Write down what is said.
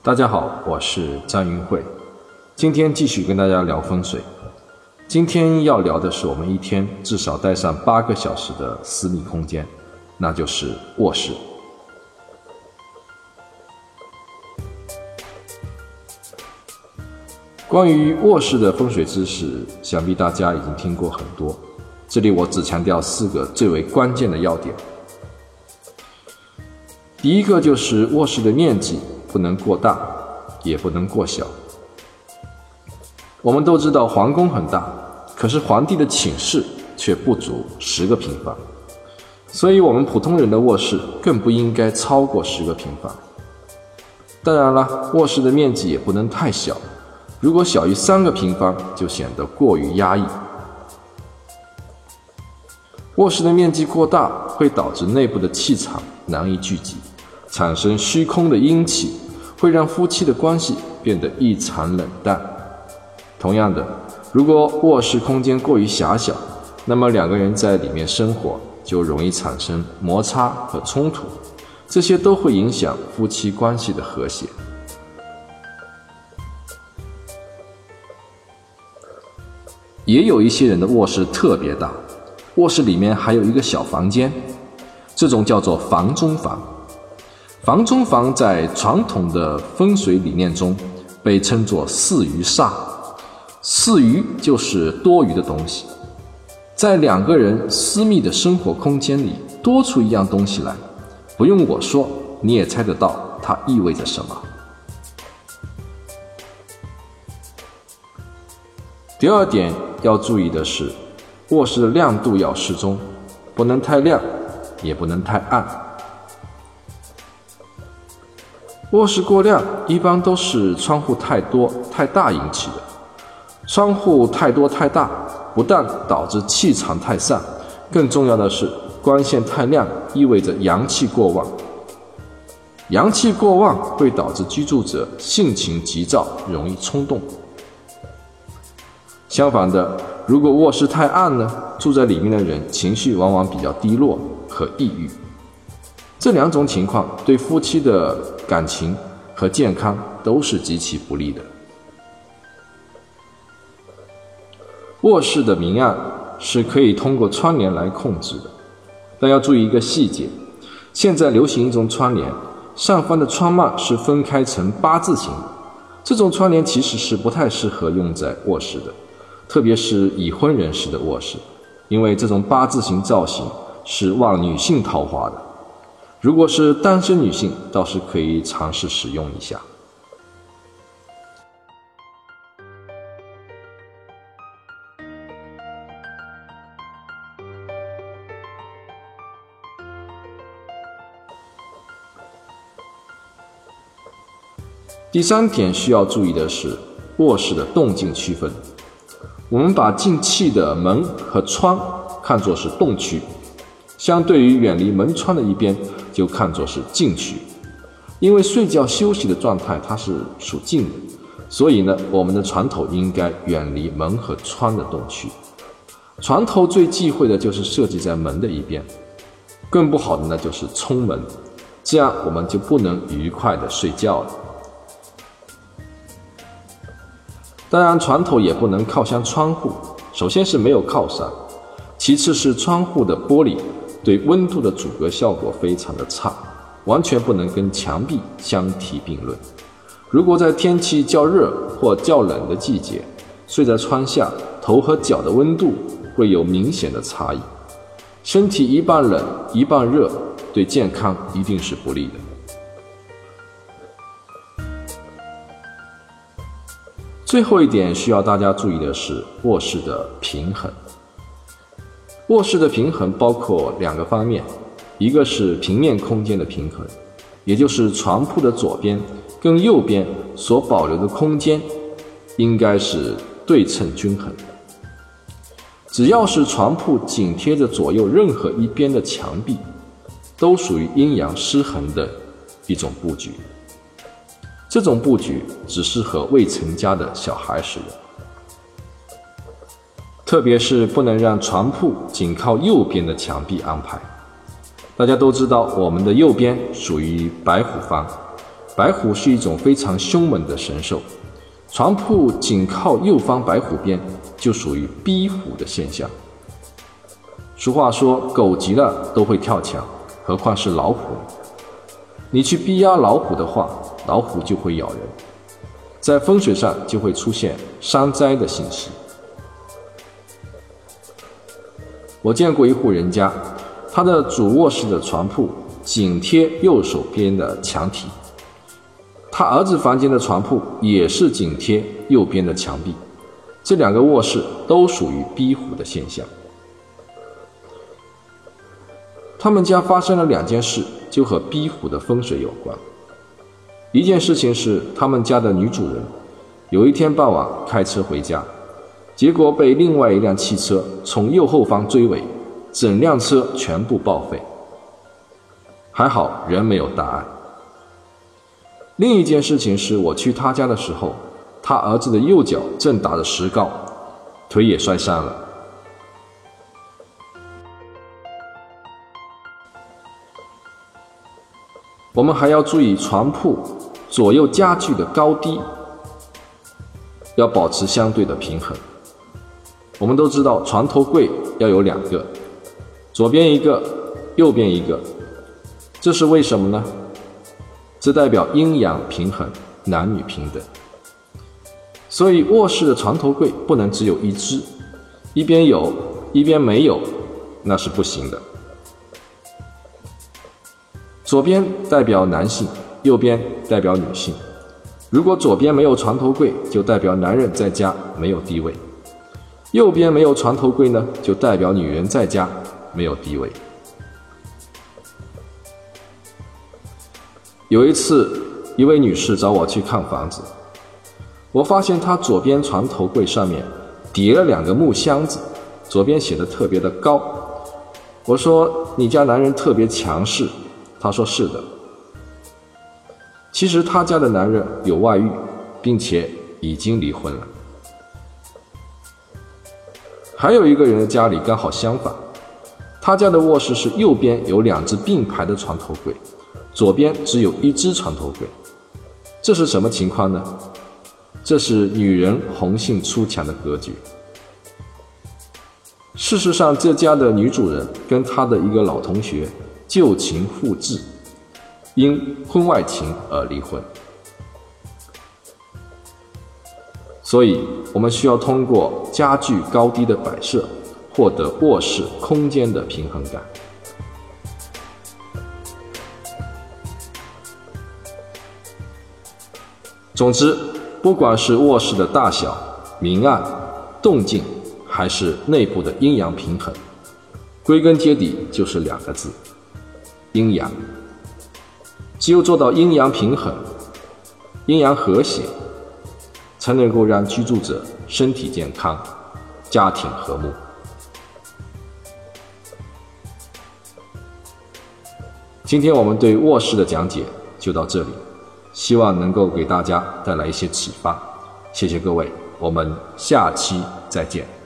大家好，我是张云慧，今天继续跟大家聊风水。今天要聊的是我们一天至少待上八个小时的私密空间，那就是卧室。关于卧室的风水知识，想必大家已经听过很多，这里我只强调四个最为关键的要点。第一个就是卧室的面积。不能过大，也不能过小。我们都知道皇宫很大，可是皇帝的寝室却不足十个平方，所以我们普通人的卧室更不应该超过十个平方。当然了，卧室的面积也不能太小，如果小于三个平方，就显得过于压抑。卧室的面积过大，会导致内部的气场难以聚集。产生虚空的阴气，会让夫妻的关系变得异常冷淡。同样的，如果卧室空间过于狭小，那么两个人在里面生活就容易产生摩擦和冲突，这些都会影响夫妻关系的和谐。也有一些人的卧室特别大，卧室里面还有一个小房间，这种叫做房中房。房中房在传统的风水理念中被称作四余煞，四余就是多余的东西，在两个人私密的生活空间里多出一样东西来，不用我说你也猜得到它意味着什么。第二点要注意的是，卧室的亮度要适中，不能太亮，也不能太暗。卧室过亮，一般都是窗户太多太大引起的。窗户太多太大，不但导致气场太散，更重要的是光线太亮，意味着阳气过旺。阳气过旺会导致居住者性情急躁，容易冲动。相反的，如果卧室太暗呢，住在里面的人情绪往往比较低落和抑郁。这两种情况对夫妻的感情和健康都是极其不利的。卧室的明暗是可以通过窗帘来控制的，但要注意一个细节：现在流行一种窗帘，上方的窗幔是分开成八字形。这种窗帘其实是不太适合用在卧室的，特别是已婚人士的卧室，因为这种八字形造型是旺女性桃花的。如果是单身女性，倒是可以尝试使用一下。第三点需要注意的是卧室的动静区分。我们把进气的门和窗看作是动区。相对于远离门窗的一边，就看作是静区，因为睡觉休息的状态它是属静的，所以呢，我们的床头应该远离门和窗的动区。床头最忌讳的就是设计在门的一边，更不好的呢就是冲门，这样我们就不能愉快的睡觉了。当然，床头也不能靠向窗户，首先是没有靠山，其次是窗户的玻璃。对温度的阻隔效果非常的差，完全不能跟墙壁相提并论。如果在天气较热或较冷的季节，睡在窗下，头和脚的温度会有明显的差异，身体一半冷一半热，对健康一定是不利的。最后一点需要大家注意的是卧室的平衡。卧室的平衡包括两个方面，一个是平面空间的平衡，也就是床铺的左边跟右边所保留的空间应该是对称均衡。只要是床铺紧贴着左右任何一边的墙壁，都属于阴阳失衡的一种布局。这种布局只适合未成家的小孩使用。特别是不能让床铺紧靠右边的墙壁安排。大家都知道，我们的右边属于白虎方，白虎是一种非常凶猛的神兽，床铺紧靠右方白虎边，就属于逼虎的现象。俗话说，狗急了都会跳墙，何况是老虎？你去逼压老虎的话，老虎就会咬人，在风水上就会出现伤灾的信息。我见过一户人家，他的主卧室的床铺紧贴右手边的墙体，他儿子房间的床铺也是紧贴右边的墙壁，这两个卧室都属于逼虎的现象。他们家发生了两件事，就和逼虎的风水有关。一件事情是，他们家的女主人有一天傍晚开车回家。结果被另外一辆汽车从右后方追尾，整辆车全部报废。还好人没有大碍。另一件事情是我去他家的时候，他儿子的右脚正打着石膏，腿也摔伤了。我们还要注意床铺左右家具的高低，要保持相对的平衡。我们都知道床头柜要有两个，左边一个，右边一个，这是为什么呢？这代表阴阳平衡，男女平等。所以卧室的床头柜不能只有一只，一边有，一边没有，那是不行的。左边代表男性，右边代表女性。如果左边没有床头柜，就代表男人在家没有地位。右边没有床头柜呢，就代表女人在家没有地位。有一次，一位女士找我去看房子，我发现她左边床头柜上面叠了两个木箱子，左边写的特别的高。我说：“你家男人特别强势。”她说：“是的。”其实她家的男人有外遇，并且已经离婚了。还有一个人的家里刚好相反，他家的卧室是右边有两只并排的床头柜，左边只有一只床头柜。这是什么情况呢？这是女人红杏出墙的格局。事实上，这家的女主人跟她的一个老同学旧情复炽，因婚外情而离婚。所以，我们需要通过家具高低的摆设，获得卧室空间的平衡感。总之，不管是卧室的大小、明暗、动静，还是内部的阴阳平衡，归根结底就是两个字：阴阳。只有做到阴阳平衡、阴阳和谐。才能够让居住者身体健康，家庭和睦。今天我们对卧室的讲解就到这里，希望能够给大家带来一些启发。谢谢各位，我们下期再见。